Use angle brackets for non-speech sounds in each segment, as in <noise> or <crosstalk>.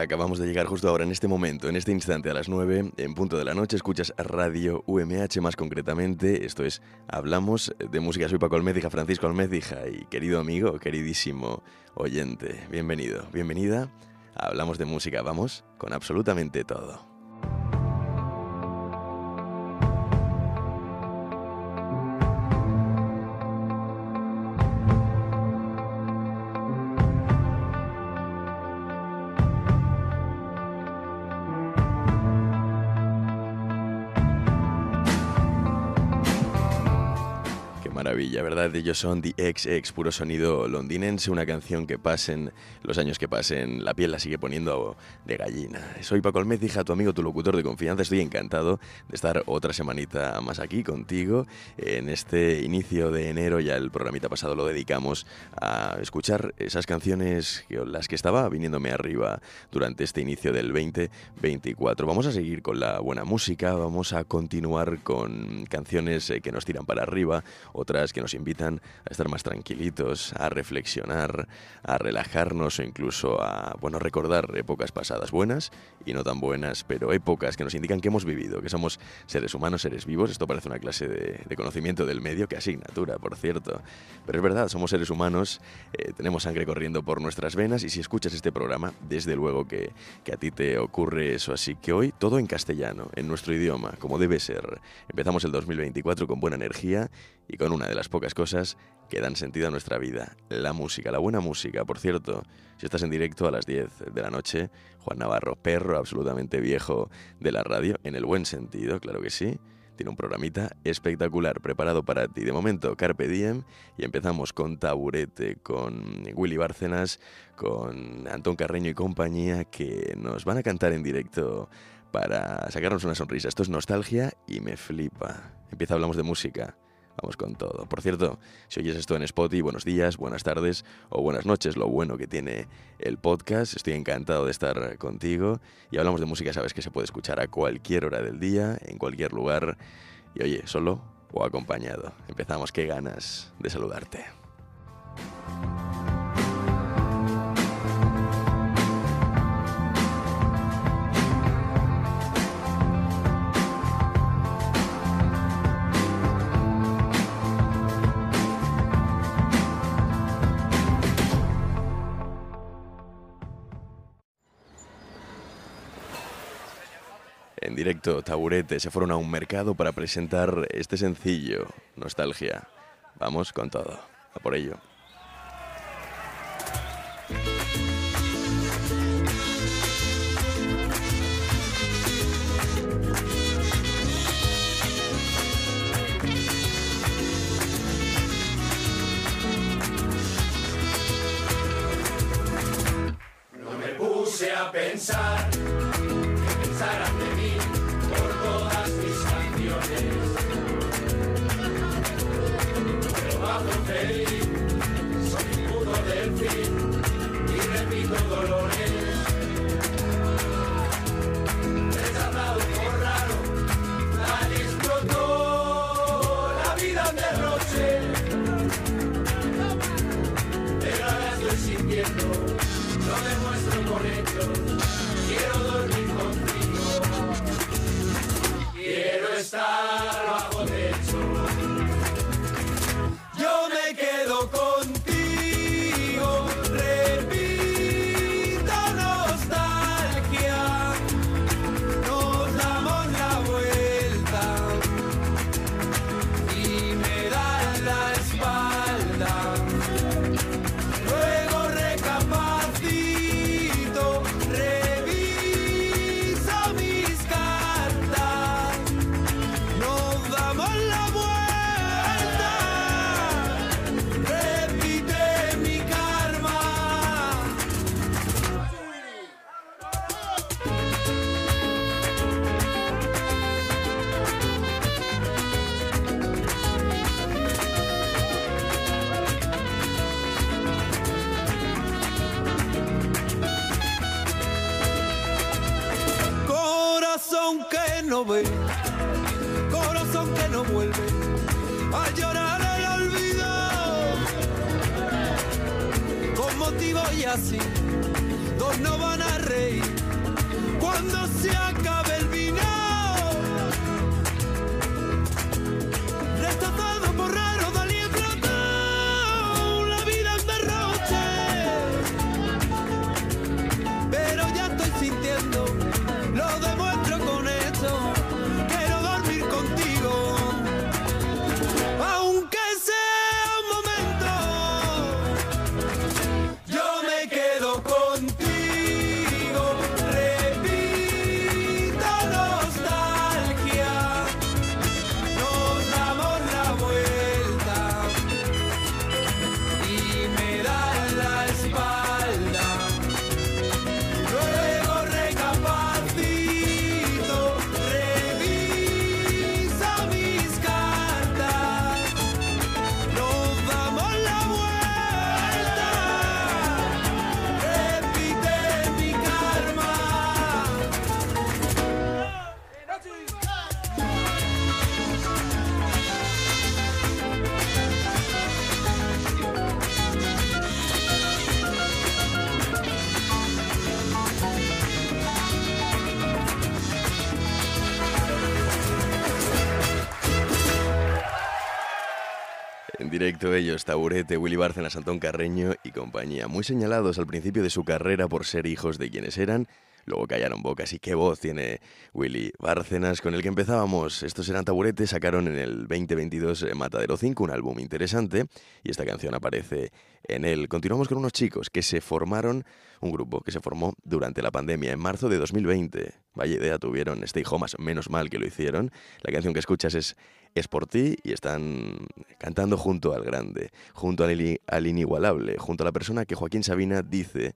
Acabamos de llegar justo ahora, en este momento, en este instante, a las 9, en punto de la noche, escuchas Radio UMH más concretamente. Esto es Hablamos de Música. Soy Paco Francisco Almécija y querido amigo, queridísimo oyente, bienvenido, bienvenida. Hablamos de música, vamos con absolutamente todo. ¿Verdad? Ellos son The XX, puro sonido londinense, una canción que pasen los años que pasen, la piel la sigue poniendo de gallina. Soy Paco Almez, hija, tu amigo, tu locutor de confianza. Estoy encantado de estar otra semanita más aquí contigo. En este inicio de enero, ya el programita pasado lo dedicamos a escuchar esas canciones, las que estaba viniéndome arriba durante este inicio del 2024. Vamos a seguir con la buena música, vamos a continuar con canciones eh, que nos tiran para arriba, otras que nos invitan a estar más tranquilitos, a reflexionar, a relajarnos o incluso a, bueno, recordar épocas pasadas buenas y no tan buenas, pero épocas que nos indican que hemos vivido, que somos seres humanos, seres vivos. Esto parece una clase de, conocimiento del medio, que asignatura, por cierto. Pero es verdad, somos seres humanos, eh, tenemos sangre corriendo por nuestras venas y si escuchas este programa, desde luego que, que a ti te ocurre eso. Así que hoy todo en castellano, en nuestro idioma, como debe ser. Empezamos el 2024 con buena energía y con una de las pocas cosas que dan sentido a nuestra vida, la música, la buena música. Por cierto, si estás en directo a las 10 de la noche, Juan Navarro, perro absolutamente viejo de la radio, en el buen sentido, claro que sí. Tiene un programita espectacular preparado para ti. De momento, Carpe Diem. Y empezamos con Taburete, con Willy Bárcenas, con Antón Carreño y compañía, que nos van a cantar en directo para sacarnos una sonrisa. Esto es nostalgia y me flipa. Empieza, hablamos de música. Vamos con todo. Por cierto, si oyes esto en Spotify, buenos días, buenas tardes o buenas noches, lo bueno que tiene el podcast. Estoy encantado de estar contigo. Y hablamos de música, sabes que se puede escuchar a cualquier hora del día, en cualquier lugar. Y oye, solo o acompañado. Empezamos, qué ganas de saludarte. Directo Taburete se fueron a un mercado para presentar este sencillo, Nostalgia. Vamos con todo, a por ello. No me puse a pensar estoy sintiendo, lo demuestro con hechos. Directo ellos, Taburete, Willy Bárcenas, Antón Carreño y compañía, muy señalados al principio de su carrera por ser hijos de quienes eran, luego callaron bocas y qué voz tiene Willy Bárcenas, con el que empezábamos. Estos eran Taburete, sacaron en el 2022 eh, Matadero 5, un álbum interesante, y esta canción aparece en él. Continuamos con unos chicos que se formaron, un grupo que se formó durante la pandemia en marzo de 2020. Vaya idea tuvieron Stay Homas, menos mal que lo hicieron. La canción que escuchas es es por ti y están cantando junto al grande, junto al, al inigualable, junto a la persona que Joaquín Sabina dice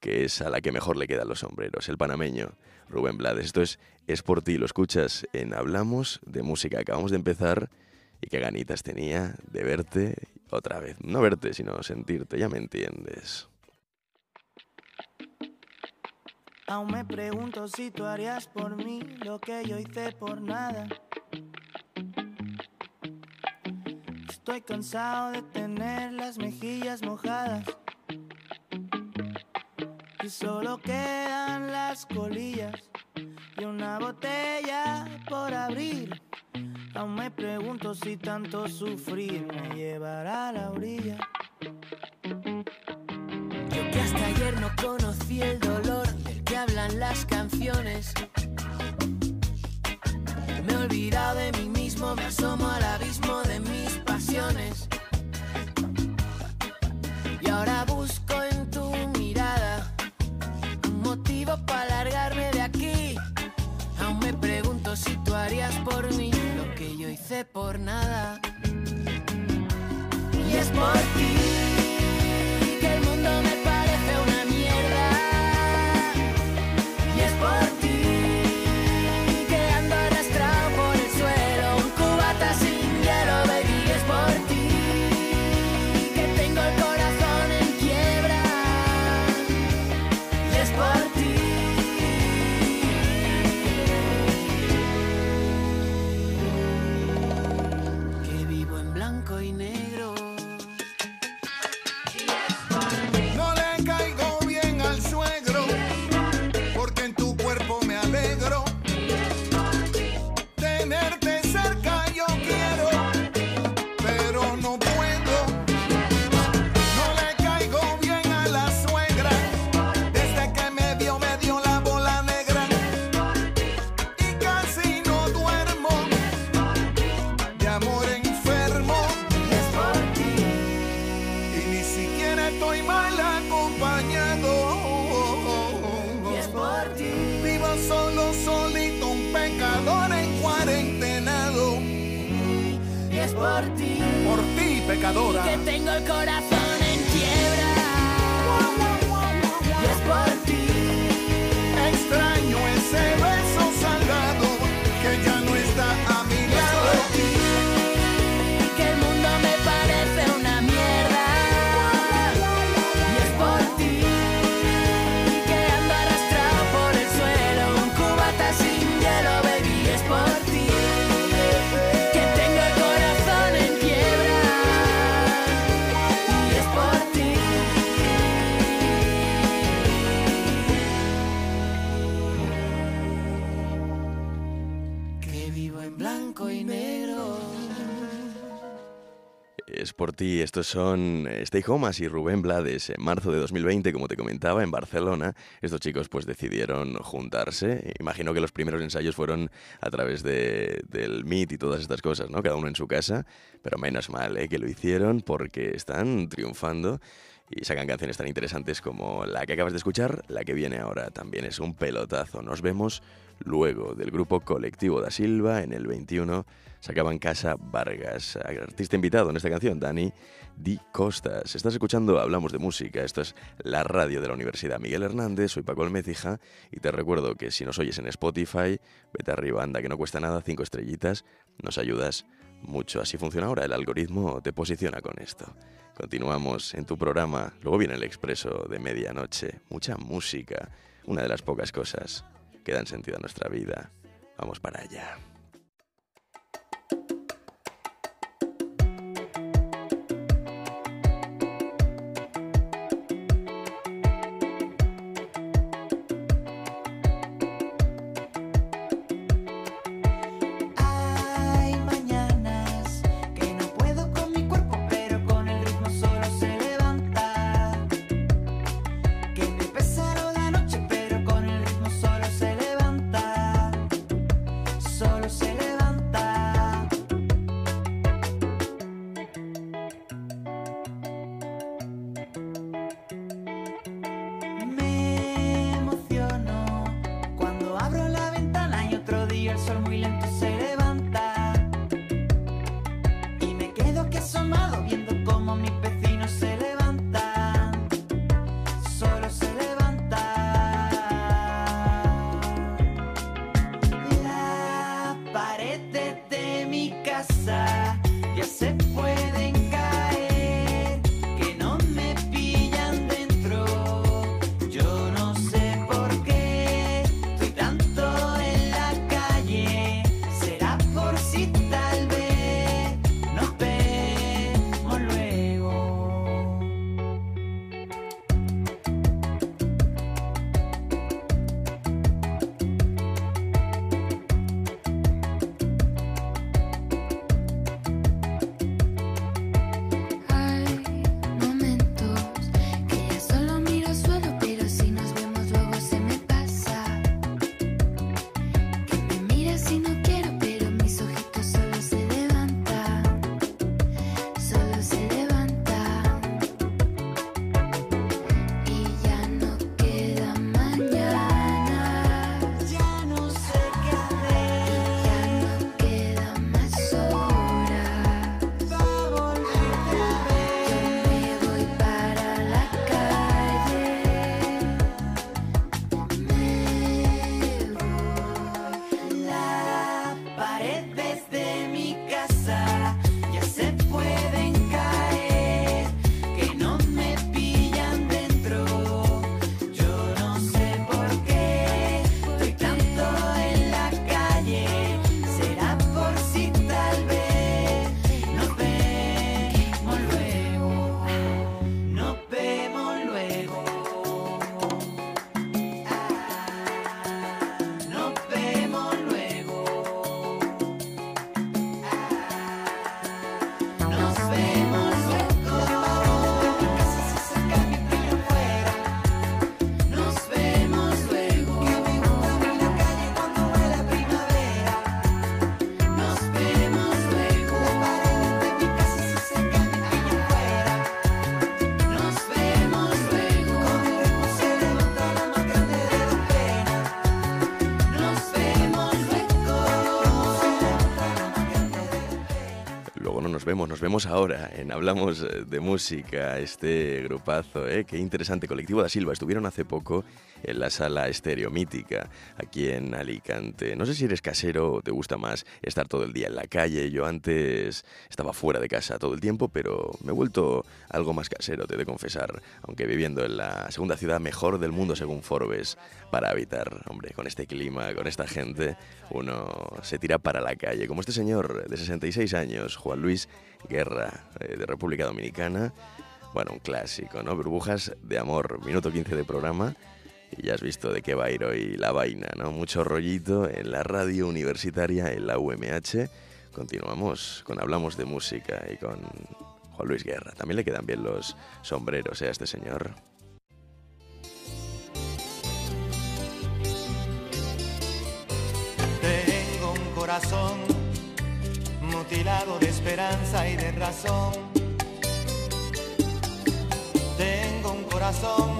que es a la que mejor le quedan los sombreros, el panameño Rubén Blades. Esto es Es por ti, lo escuchas en Hablamos de Música. Acabamos de empezar y qué ganitas tenía de verte otra vez. No verte, sino sentirte, ya me entiendes. Aún me pregunto si tú harías por mí lo que yo hice por nada. Estoy cansado de tener las mejillas mojadas. Solo quedan las colillas y una botella por abrir. Aún me pregunto si tanto sufrir me llevará a la orilla. Yo que hasta ayer no conocí el dolor del que hablan las canciones. Me he olvidado de mí mismo, me asomo al abismo de mis pasiones. Es por ti. Por ti, pecadora. Que tengo el corazón por ti. Estos son eh, Stay Homas y Rubén Blades. En marzo de 2020, como te comentaba, en Barcelona, estos chicos pues decidieron juntarse. Imagino que los primeros ensayos fueron a través de, del Meet y todas estas cosas, ¿no? Cada uno en su casa. Pero menos mal ¿eh? que lo hicieron porque están triunfando y sacan canciones tan interesantes como la que acabas de escuchar, la que viene ahora también es un pelotazo. Nos vemos luego del grupo Colectivo da Silva en el 21 sacaban Casa Vargas. Artista invitado en esta canción, Dani Di Costas. Estás escuchando Hablamos de Música. Esto es la radio de la Universidad Miguel Hernández. Soy Paco Almecija y te recuerdo que si nos oyes en Spotify, vete arriba, anda, que no cuesta nada, cinco estrellitas, nos ayudas mucho. Así funciona ahora, el algoritmo te posiciona con esto. Continuamos en tu programa, luego viene el expreso de medianoche, mucha música, una de las pocas cosas que dan sentido a nuestra vida. Vamos para allá. Nos vemos, ahora en Hablamos eh, de Música, este grupazo, ¿eh? Qué interesante, Colectivo da Silva. Estuvieron hace poco en la sala Estéreo Mítica, aquí en Alicante. No sé si eres casero o te gusta más estar todo el día en la calle. Yo antes estaba fuera de casa todo el tiempo, pero me he vuelto algo más casero, te he de confesar. Aunque viviendo en la segunda ciudad mejor del mundo según Forbes para habitar. Hombre, con este clima, con esta gente, uno se tira para la calle. Como este señor de 66 años, Juan Luis Guerra, eh, de República Dominicana. Bueno, un clásico, ¿no? Burbujas de amor, minuto 15 de programa. Y ya has visto de qué va a ir hoy la vaina, ¿no? Mucho rollito en la radio universitaria, en la UMH. Continuamos con Hablamos de Música y con Juan Luis Guerra. También le quedan bien los sombreros ¿eh? a este señor. Tengo un corazón mutilado de esperanza y de razón. Tengo un corazón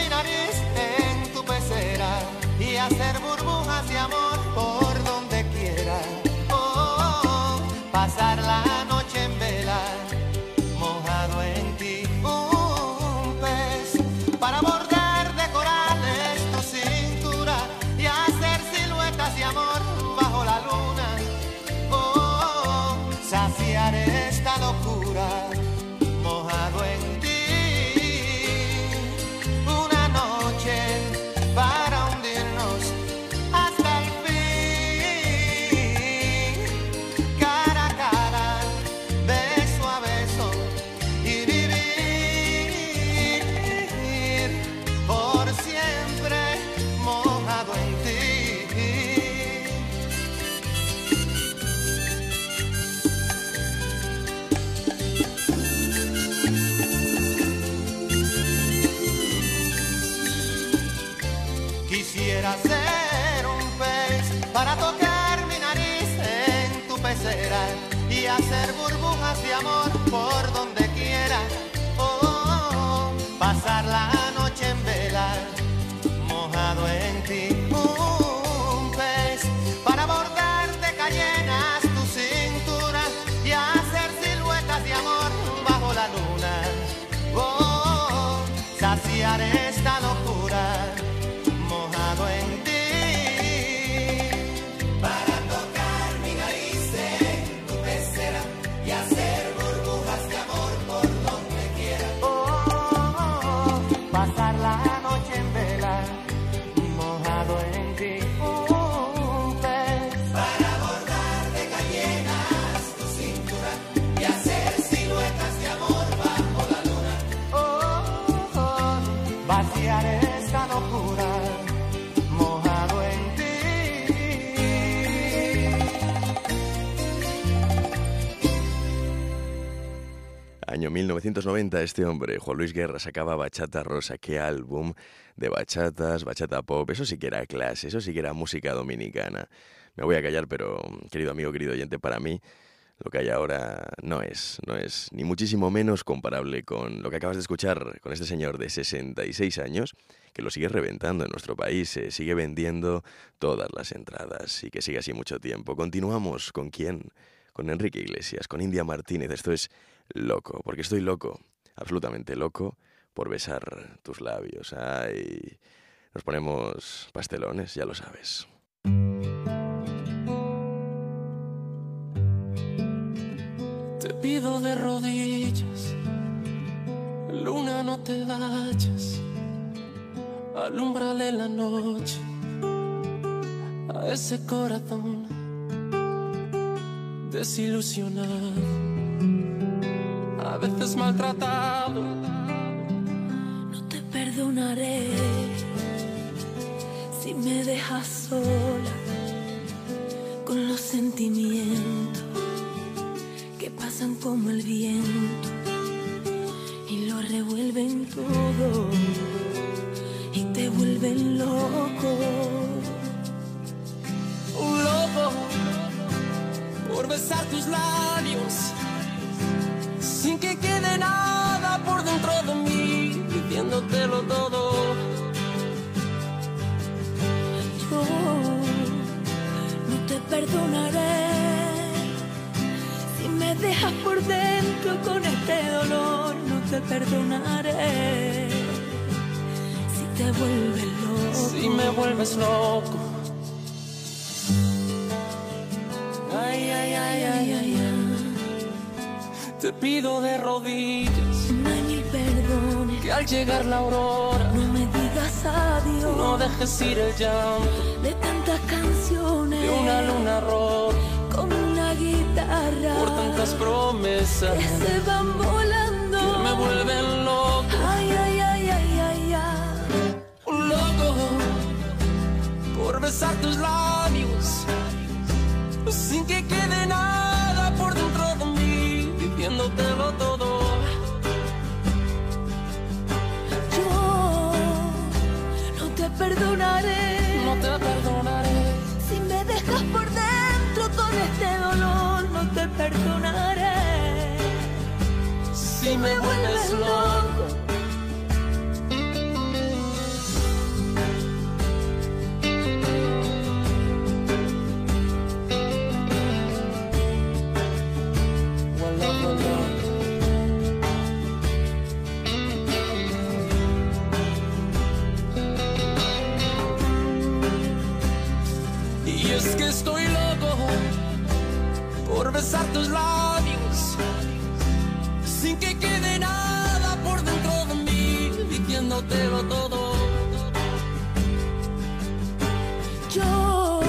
en tu pecera y hacer burbujas de amor por 1990, este hombre, Juan Luis Guerra, sacaba Bachata Rosa. Qué álbum de bachatas, bachata pop. Eso sí que era clase, eso sí que era música dominicana. Me voy a callar, pero querido amigo, querido oyente, para mí lo que hay ahora no es, no es ni muchísimo menos comparable con lo que acabas de escuchar con este señor de 66 años, que lo sigue reventando en nuestro país, se sigue vendiendo todas las entradas y que sigue así mucho tiempo. Continuamos con quién? Con Enrique Iglesias, con India Martínez. Esto es loco, porque estoy loco, absolutamente loco, por besar tus labios. Ay, nos ponemos pastelones, ya lo sabes. Te pido de rodillas, luna no te vayas. Alumbrale la noche a ese corazón desilusionado, a veces maltratado. No te perdonaré si me dejas sola con los sentimientos que pasan como el viento y lo revuelven todo y te vuelven loco. Un loco por besar tus labios sin que quede nada por dentro de mí, diciéndotelo todo. Yo no te perdonaré si me dejas por dentro con este dolor. No te perdonaré si te vuelves loco. Si me vuelves loco. Ay, ay, ay, ay, ay, ay. Te pido de rodillas mil perdones. que al llegar la aurora No me digas adiós no dejes ir el llanto de tantas canciones de una luna roja con una guitarra por tantas promesas que se van volando. que me vuelven loco. Ay, ay, ay, ay, ay, ay. Un loco por besar tus labios sin que quede nada perdonaré Si me vuelves loco. Besar tus labios sin que quede nada por dentro de mí, diciéndotelo todo. Yo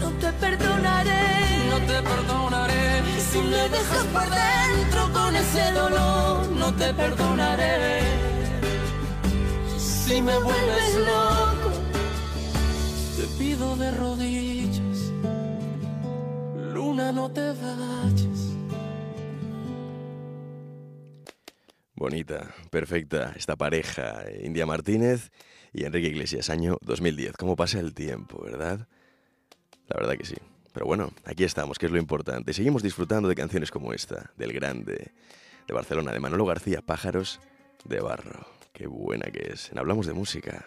no te perdonaré No te perdonaré si me dejas por dentro con ese dolor. no te perdonaré si me vuelves loco. Te pido de rodillas, no te vayas. Bonita, perfecta esta pareja, India Martínez y Enrique Iglesias, año 2010. ¿Cómo pasa el tiempo, verdad? La verdad que sí. Pero bueno, aquí estamos, que es lo importante. Seguimos disfrutando de canciones como esta, del grande, de Barcelona, de Manolo García, Pájaros de Barro. Qué buena que es. Hablamos de música.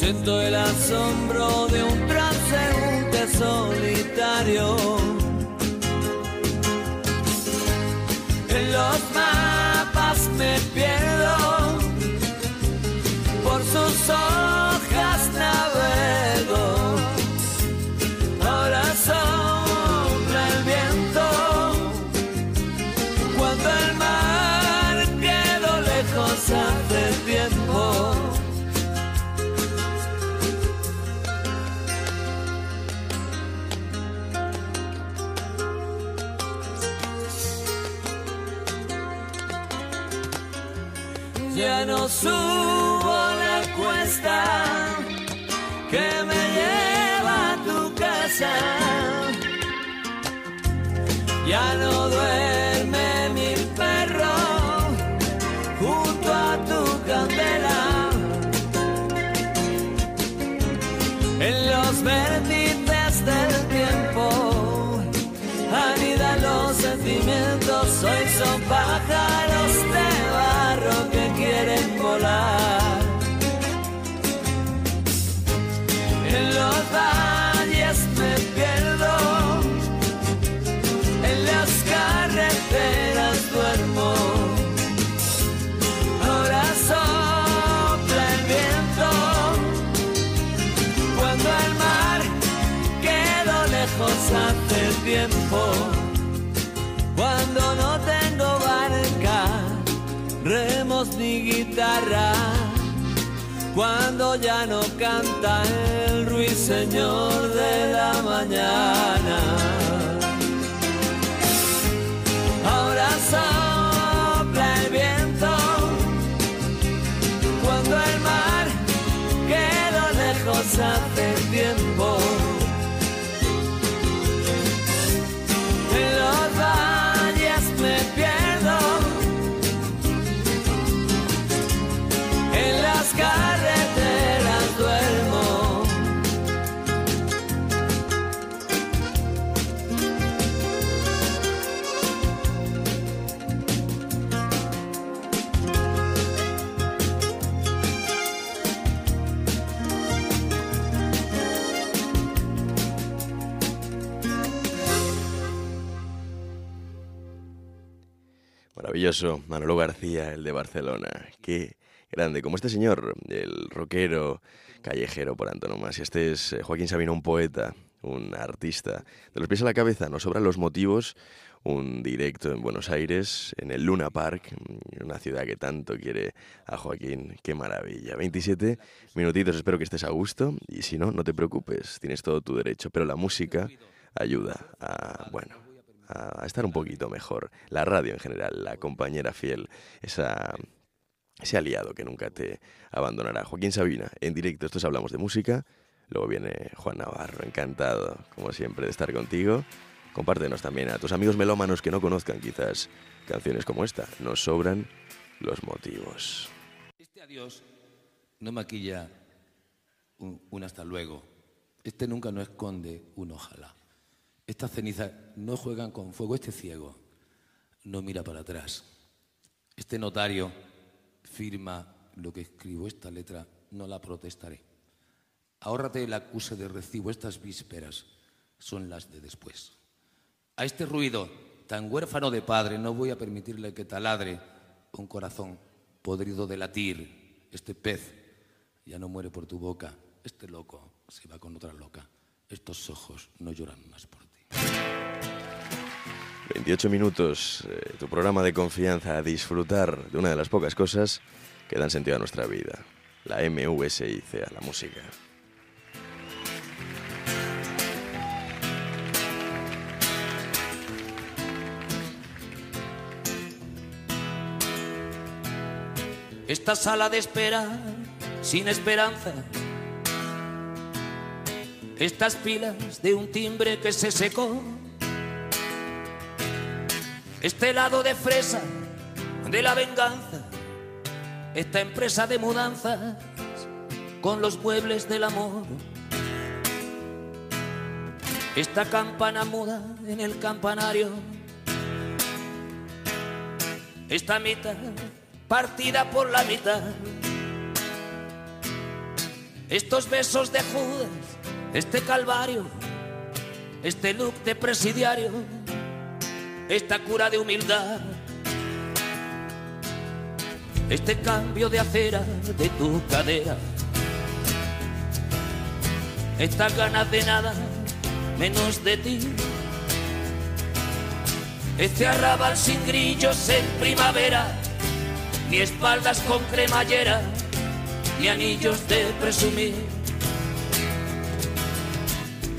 Siento el asombro de un transeúnte solitario. Ya no duerme mi perro junto a tu candela. En los vértices del tiempo anidan los sentimientos. Hoy son pájaros de barro que quieren volar. Ni guitarra. Cuando ya no canta el ruiseñor de la mañana. Manolo García, el de Barcelona. Qué grande, como este señor, el rockero callejero por antonomasia. Este es eh, Joaquín Sabina, un poeta, un artista. De los pies a la cabeza, nos sobran los motivos. Un directo en Buenos Aires, en el Luna Park, una ciudad que tanto quiere a Joaquín. Qué maravilla. 27 minutitos, espero que estés a gusto. Y si no, no te preocupes, tienes todo tu derecho. Pero la música ayuda a, bueno, a estar un poquito mejor. La radio en general, la compañera fiel, ese aliado que nunca te abandonará. Joaquín Sabina, en directo, estos hablamos de música. Luego viene Juan Navarro, encantado, como siempre, de estar contigo. Compártenos también a tus amigos melómanos que no conozcan quizás canciones como esta. Nos sobran los motivos. Este adiós no maquilla un, un hasta luego. Este nunca no esconde un ojalá. Estas cenizas no juegan con fuego. Este ciego no mira para atrás. Este notario firma lo que escribo. Esta letra no la protestaré. Ahórrate el acuse de recibo. Estas vísperas son las de después. A este ruido tan huérfano de padre no voy a permitirle que taladre un corazón podrido de latir. Este pez ya no muere por tu boca. Este loco se va con otra loca. Estos ojos no lloran más por ti. 28 minutos, eh, tu programa de confianza a disfrutar de una de las pocas cosas que dan sentido a nuestra vida. La MUSIC, la música. Esta sala de espera sin esperanza. Estas pilas de un timbre que se secó. Este lado de fresa de la venganza. Esta empresa de mudanzas con los muebles del amor. Esta campana muda en el campanario. Esta mitad partida por la mitad. Estos besos de Judas, este calvario, este look de presidiario, esta cura de humildad, este cambio de acera de tu cadera, estas ganas de nada menos de ti. Este arrabal sin grillos en primavera, ni espaldas con cremallera, ni anillos de presumir.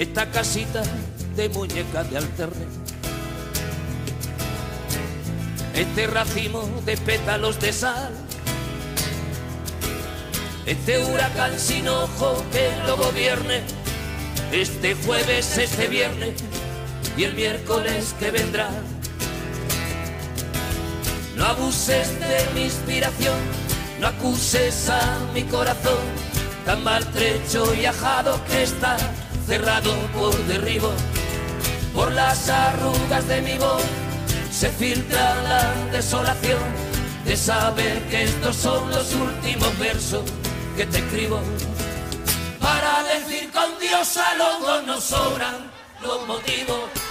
Esta casita de muñeca de alterne. Este racimo de pétalos de sal. Este huracán sin ojo que lo gobierne, este jueves, este viernes y el miércoles que vendrá. No abuses de mi inspiración, no acuses a mi corazón, tan maltrecho y ajado que está cerrado por derribo. Por las arrugas de mi voz se filtra la desolación de saber que estos son los últimos versos que te escribo. Para decir con Dios a los dos nos sobran los motivos.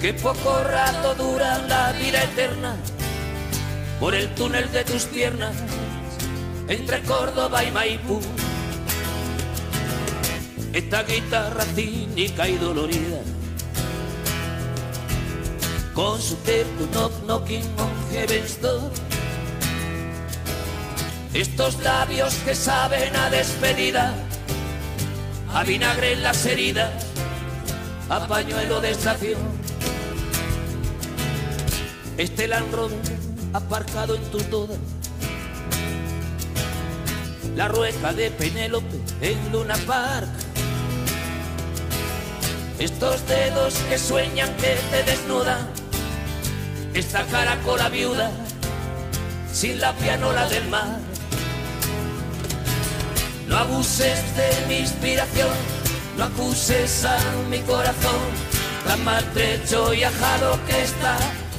que poco rato dura la vida eterna, por el túnel de tus piernas, entre Córdoba y Maipú. Esta guitarra cínica y dolorida, con su tempo knock knocking on heaven's door. Estos labios que saben a despedida, a vinagre en las heridas, a pañuelo de estación. Este Land Rover aparcado en tu toda, la rueca de Penélope en Luna Park. Estos dedos que sueñan que te desnudan, esta caracola viuda sin la pianola del mar. No abuses de mi inspiración, no acuses a mi corazón, tan maltrecho y ajado que está,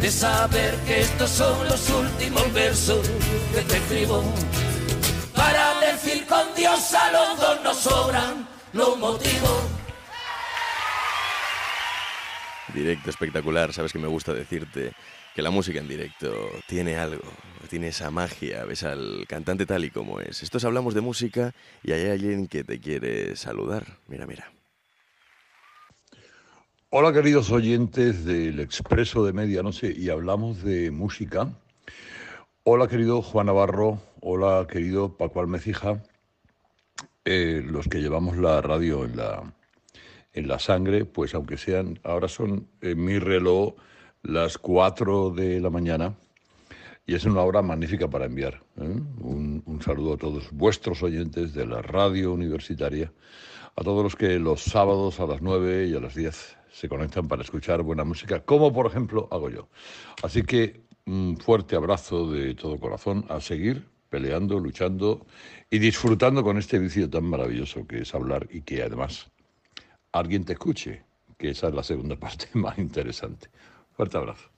de saber que estos son los últimos versos que te escribo. Para decir con Dios a los dos nos sobran los motivos. Directo espectacular, sabes que me gusta decirte que la música en directo tiene algo, tiene esa magia, ves al cantante tal y como es. Estos hablamos de música y hay alguien que te quiere saludar. Mira, mira. Hola queridos oyentes del Expreso de Medianoche y hablamos de música. Hola querido Juan Navarro, hola querido Paco Almecija, Eh, los que llevamos la radio en la, en la sangre, pues aunque sean, ahora son en mi reloj las 4 de la mañana y es una hora magnífica para enviar. ¿eh? Un, un saludo a todos vuestros oyentes de la radio universitaria, a todos los que los sábados a las 9 y a las 10 se conectan para escuchar buena música, como por ejemplo hago yo. Así que un fuerte abrazo de todo corazón a seguir peleando, luchando y disfrutando con este vicio tan maravilloso que es hablar y que además alguien te escuche, que esa es la segunda <laughs> parte más interesante. Fuerte abrazo.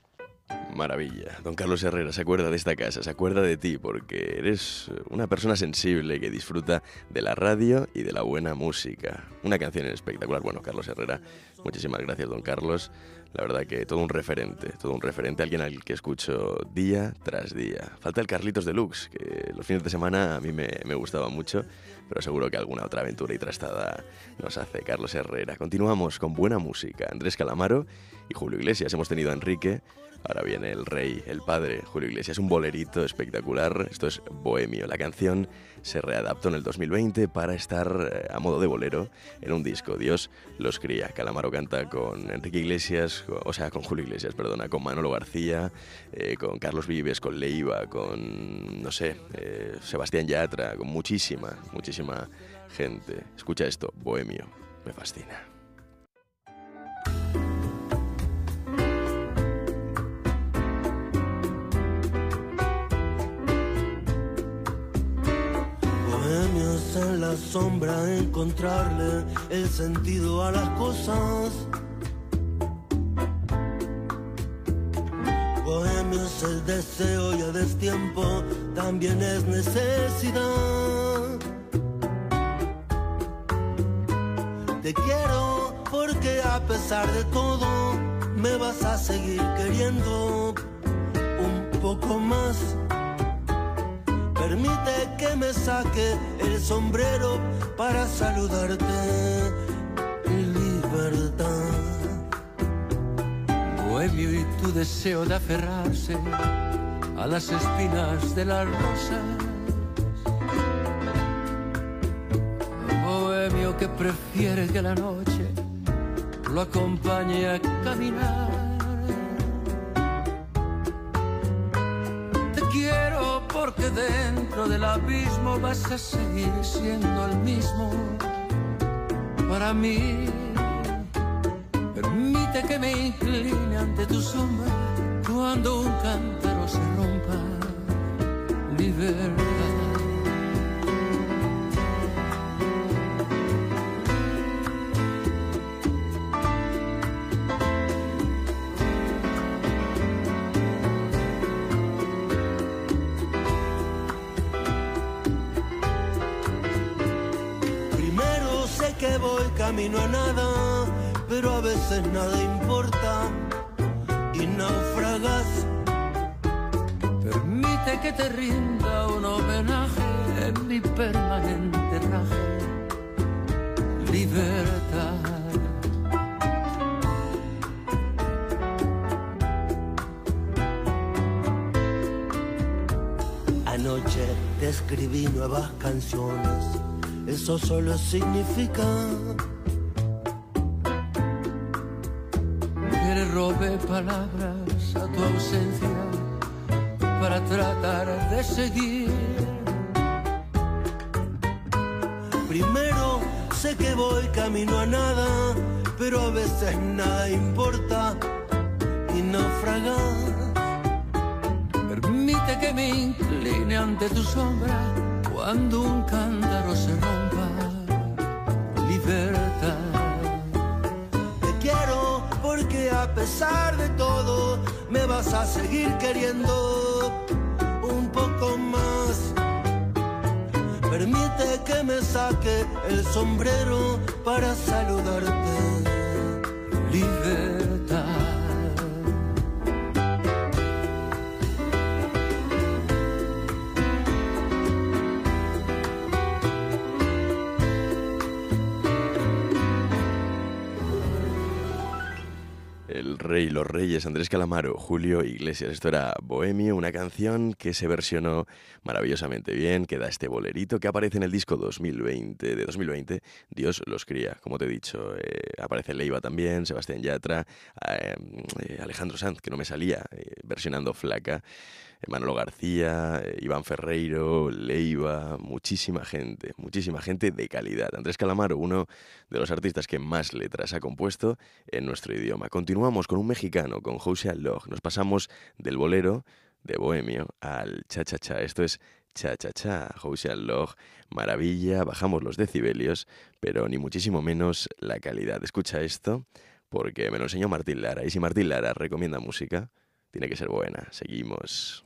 Maravilla. Don Carlos Herrera se acuerda de esta casa, se acuerda de ti, porque eres una persona sensible que disfruta de la radio y de la buena música. Una canción espectacular. Bueno, Carlos Herrera, muchísimas gracias, don Carlos. La verdad que todo un referente, todo un referente, alguien al que escucho día tras día. Falta el Carlitos Deluxe, que los fines de semana a mí me, gustaba mucho, pero seguro que alguna otra aventura y trastada nos hace Carlos Herrera. Continuamos con buena música. Andrés Calamaro y Julio Iglesias. Hemos tenido a Enrique, ahora viene el rey, el padre, Julio Iglesias. Un bolerito espectacular. Esto es Bohemio. La canción se readaptó en el 2020 para estar eh, a modo de bolero en un disco. Dios los cría. Calamaro canta con Enrique Iglesias, o sea, con Julio Iglesias, perdona, con Manolo García, eh, con Carlos Vives, con Leiva, con, no sé, eh, Sebastián Yatra, con muchísima, muchísima gente. Escucha esto, Bohemio. Me fascina. En la sombra, encontrarle el sentido a las cosas. Bohemio es el deseo y a destiempo también es necesidad. Te quiero porque a pesar de todo me vas a seguir queriendo un poco más. Permite que me saque el sombrero para saludarte. Libertad. Bohemio y tu deseo de aferrarse a las espinas de las rosas. Bohemio que prefiere que la noche lo acompañe a caminar. Dentro del abismo vas a seguir siendo el mismo para mí. Permite que me incline ante tu sombra cuando un cántaro se rompa. Libertad. Nada importa y naufragas. Permite que te rinda un homenaje en mi permanente raje. Libertad. Anoche te escribí nuevas canciones, eso solo significa robé palabras a tu ausencia para tratar de seguir. Primero sé que voy camino a nada, pero a veces nada importa y naufragas. Permite que me incline ante tu sombra cuando un cántaro se rompa. Pesar de todo me vas a seguir queriendo un poco más. Permite que me saque el sombrero para saludarte. Rey, los reyes, Andrés Calamaro, Julio Iglesias. Esto era Bohemio, una canción que se versionó maravillosamente bien, que da este bolerito que aparece en el disco 2020, de 2020, Dios los cría, como te he dicho. eh, aparece Leiva también, Sebastián Yatra, eh, eh, Alejandro Sanz, que no me salía, versionando Flaca. Manolo García, eh, Iván Ferreiro, Leiva, muchísima gente, muchísima gente de calidad. Andrés Calamaro, uno de los artistas que más letras ha compuesto en nuestro idioma. Continuamos con un mexicano, con Jose Log. Nos pasamos del bolero de Bohemio al cha-cha-cha. Esto es cha-cha-cha, Jose Log, maravilla, bajamos los decibelios, pero ni muchísimo menos la calidad. Escucha esto porque me lo enseñó Martín Lara. Y si Martín Lara recomienda música, tiene que ser buena. Seguimos.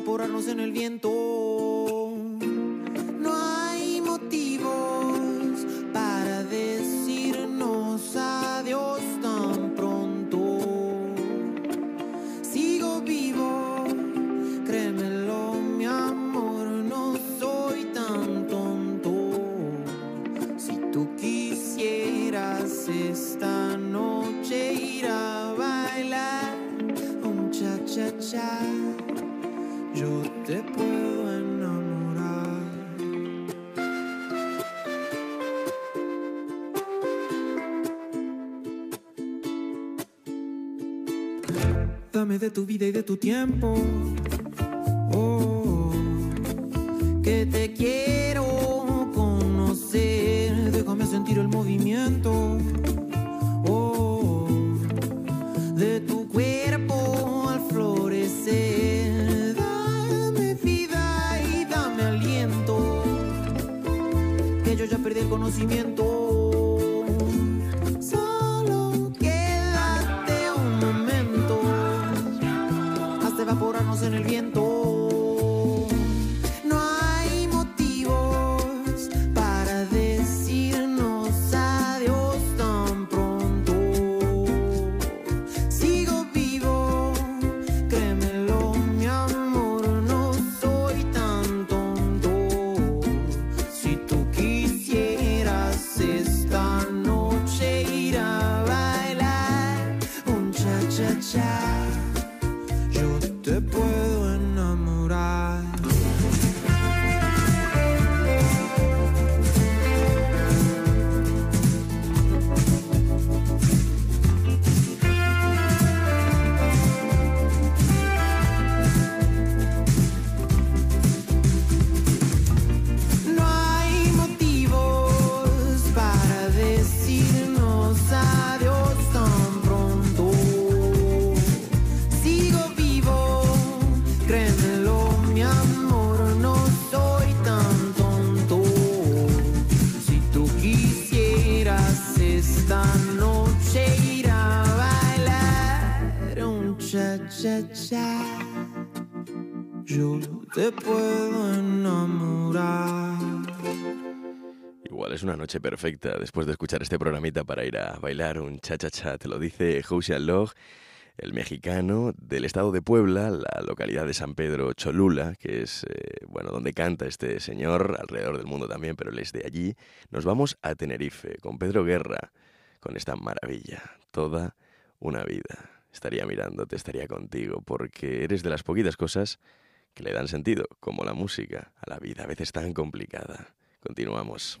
Evaporarnos en el viento. Oh, que te quiero conocer. Déjame sentir el movimiento. Oh, de tu cuerpo al florecer. Dame vida y dame aliento. Que yo ya perdí el conocimiento. Noche perfecta después de escuchar este programita para ir a bailar un cha-cha-cha. Te lo dice Josian Log, el mexicano del estado de Puebla, la localidad de San Pedro Cholula, que es, eh, bueno, donde canta este señor, alrededor del mundo también, pero él es de allí. Nos vamos a Tenerife con Pedro Guerra, con esta maravilla, toda una vida. Estaría mirándote, estaría contigo, porque eres de las poquitas cosas que le dan sentido, como la música, a la vida, a veces tan complicada. Continuamos.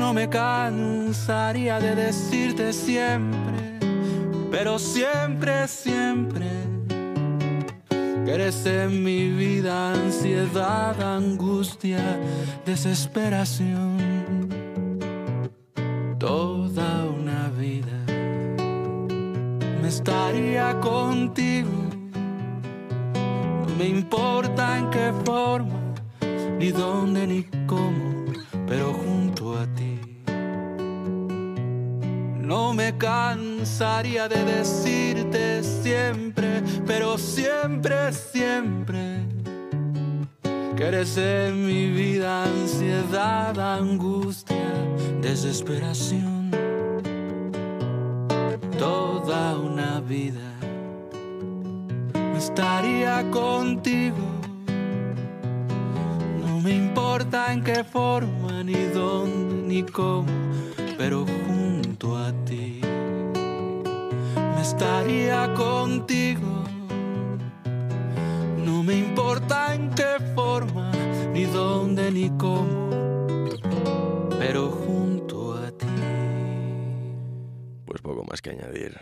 No me cansaría de decirte siempre, pero siempre, siempre, que eres en mi vida ansiedad, angustia, desesperación. Toda una vida me estaría contigo. No me importa en qué forma, ni dónde, ni cómo, pero junto No me cansaría de decirte siempre, pero siempre, siempre, que eres en mi vida ansiedad, angustia, desesperación. Toda una vida estaría contigo. No me importa en qué forma, ni dónde, ni cómo, pero Estaría contigo. No me importa en qué forma, ni dónde, ni cómo, pero junto a ti. Pues poco más que añadir.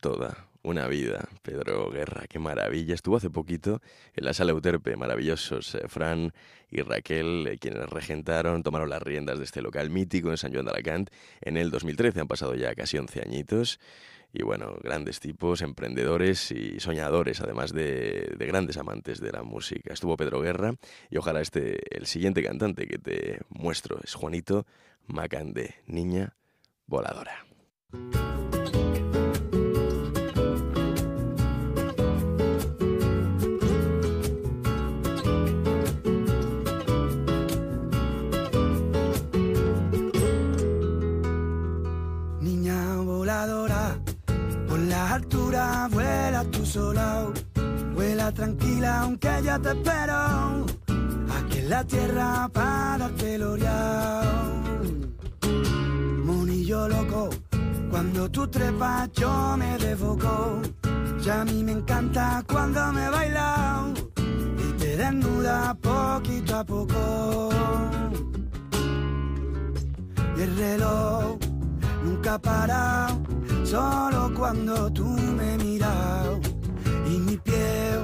Toda una vida. Pedro Guerra, qué maravilla. Estuvo hace poquito en la sala Euterpe, maravillosos eh, Fran y Raquel, eh, quienes regentaron, tomaron las riendas de este local mítico en San Joan de Alacant en el 2013. Han pasado ya casi 11 añitos. Y bueno, grandes tipos, emprendedores y soñadores, además de, de grandes amantes de la música. Estuvo Pedro Guerra y ojalá este, el siguiente cantante que te muestro es Juanito Macande, niña voladora. Vuela tranquila aunque ya te espero. Aquí en la tierra para darte. Monillo loco, cuando tú trepas yo me desfoco. Ya a mí me encanta cuando me bailas y te desnuda poquito a poco. Y el reloj nunca ha parado, solo cuando tú me miras. Y mis pies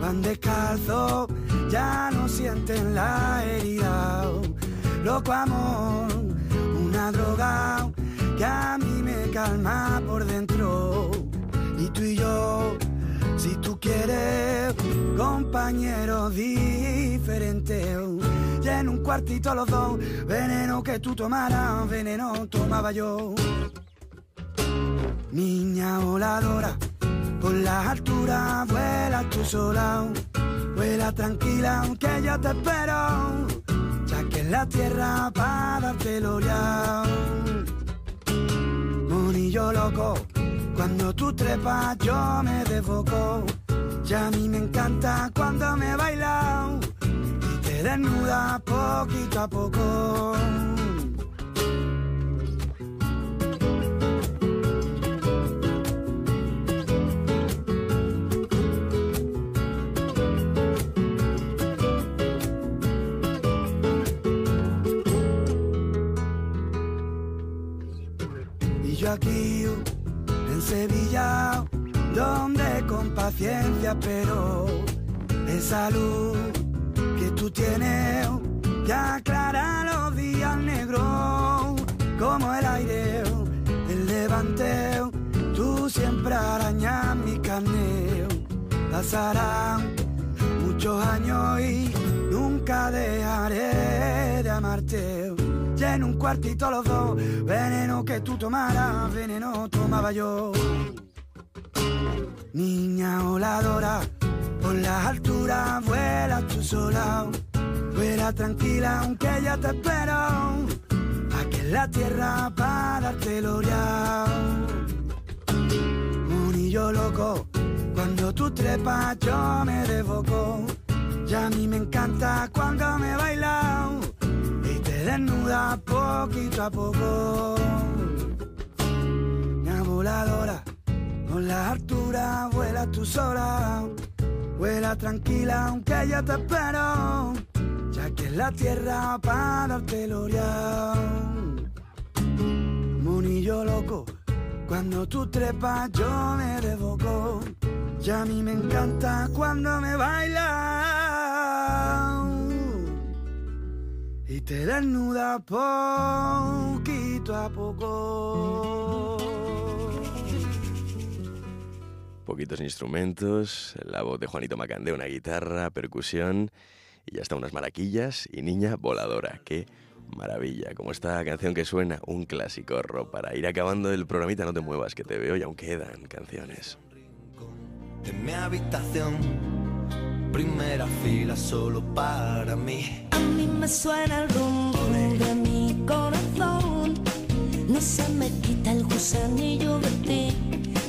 van descalzos, ya no sienten la herida. Loco amor, una droga que a mí me calma por dentro. Y tú y yo, si tú quieres, compañeros diferentes. Y en un cuartito los dos, veneno que tú tomaras, veneno tomaba yo. Alturas vuela tú sola. Vuela tranquila aunque yo te espero, ya que en la tierra para darte el oreao. Monillo loco, cuando tú trepas yo me desfoco. Ya a mí me encanta cuando me bailas y te desnuda poquito a poco. Aquí en Sevilla, donde con paciencia, pero esa luz que tú tienes que aclara los días negros, como el aire del levante, tú siempre arañas mi carne. Pasarán muchos años y nunca dejaré de amarte. Y en un cuartito los dos, veneno que tú tomaras, veneno tomaba yo. Niña voladora, por las alturas vuela tú sola. Vuela tranquila aunque ya te espero. Aquí en la tierra para darte el oreao. Monillo loco, cuando tú trepas yo me desfoco. Ya a mí me encanta cuando me bailas desnuda poquito a poco. Una voladora, con las alturas vuela tú sola. Vuela tranquila aunque yo te espero, ya que es la tierra para darte el oreao. Monillo loco, cuando tú trepas yo me desboco. Ya a mí me encanta cuando me bailas y te desnuda poquito a poco. Poquitos instrumentos, la voz de Juanito Macandé, una guitarra, percusión y ya está unas maraquillas y niña voladora. ¡Qué maravilla! Como esta canción que suena, un clásico para ir acabando el programita, no te muevas que te veo y aún quedan canciones. En mi habitación, primera fila solo para mí. A mí me suena el rumbo de mi corazón, no se me quita el gusanillo de ti.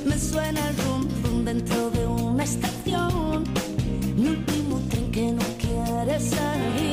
Me suena el rumbo dentro de una estación, mi último tren que no quiere salir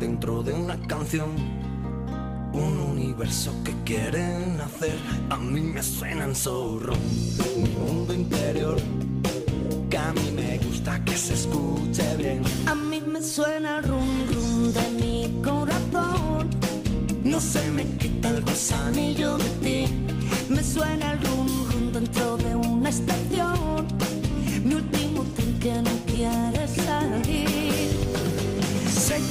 Dentro de una canción. Un universo que quieren hacer. A mí me suenan zorro. Mi mundo interior. Que a mí me gusta que se escuche bien. A mí me suena el rum rum de mi corazón. No se me quita el gusanillo de ti. Me suena el rum rum dentro de una estación. Mi último tren que no. Sé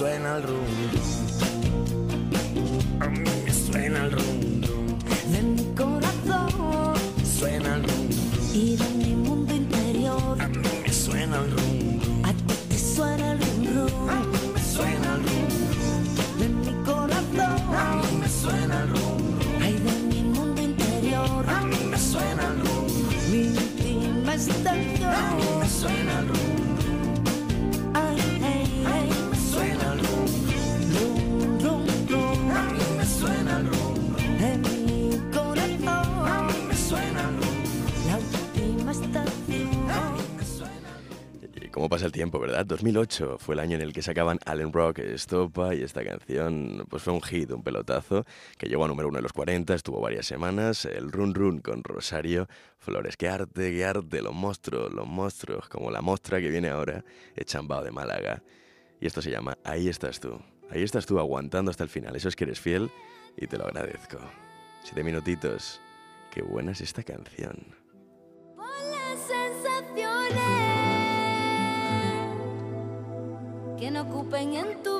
Suena el rum rum. A mí me suena el rum cómo pasa el tiempo, ¿verdad? 2008 fue el año en el que sacaban Allen Rock, Estopa, y esta canción pues fue un hit, un pelotazo, que llegó a número uno en los 40, estuvo varias semanas, el Run Run con Rosario, Flores, qué arte, qué arte, los monstruos, los monstruos, como la mostra que viene ahora, Echambao de Málaga. Y esto se llama Ahí estás tú, ahí estás tú aguantando hasta el final, eso es que eres fiel y te lo agradezco. Siete minutitos, qué buena es esta canción. Que no ocupen en tu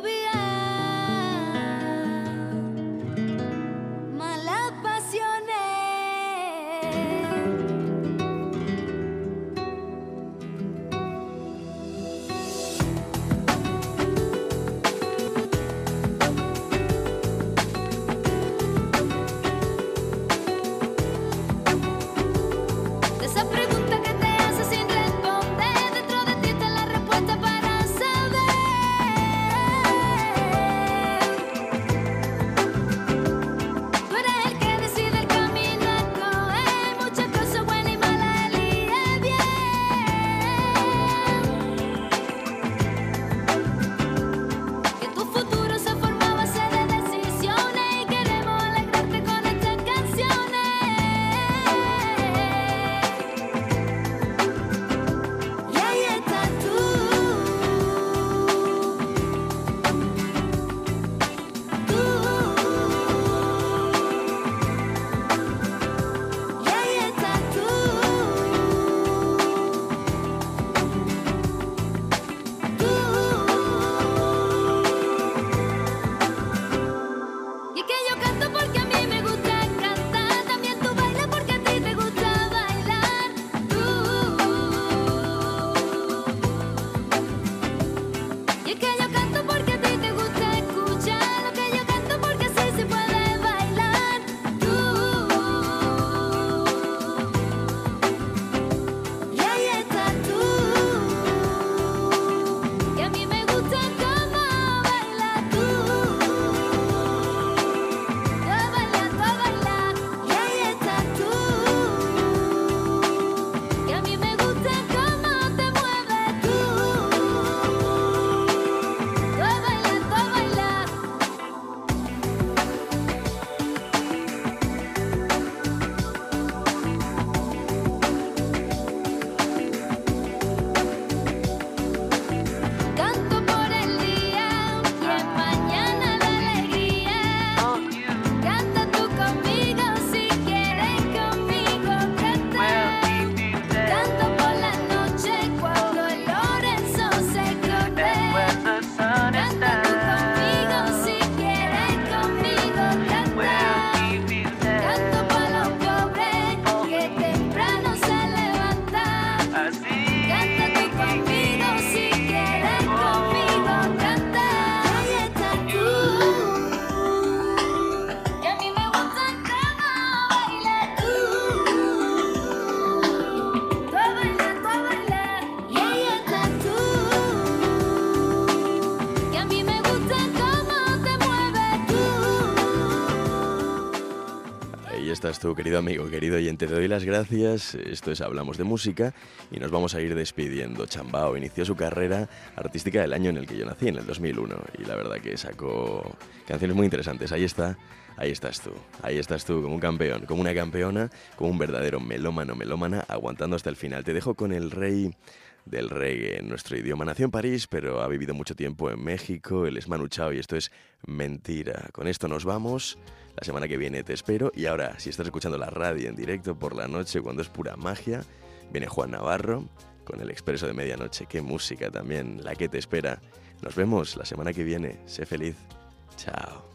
Querido amigo, querido oyente. Te doy las gracias. Esto es Hablamos de Música y nos vamos a ir despidiendo. Chambao inició su carrera artística el año en el que yo nací, en el 2001, y la verdad que sacó canciones muy interesantes. Ahí está, ahí estás tú. Ahí estás tú, como un campeón, como una campeona, como un verdadero melómano, melómana, aguantando hasta el final. Te dejo con el rey del reggae nuestro idioma. Nació en París, pero ha vivido mucho tiempo en México. Él es Manu Chao y esto es mentira. Con esto nos vamos. La semana que viene te espero. Y ahora, si estás escuchando la radio en directo por la noche, cuando es pura magia, viene Juan Navarro con el expreso de medianoche. Qué música también, la que te espera. Nos vemos la semana que viene. Sé feliz. Chao.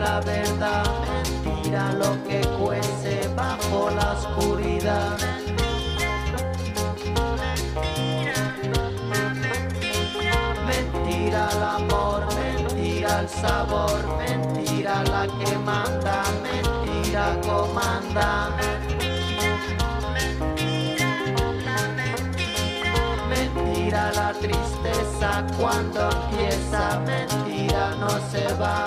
La verdad, mentira lo que cuece bajo la oscuridad. Mentira el amor, mentira el sabor, mentira la que manda, mentira comanda. Mentira la tristeza cuando empieza, mentira no se va,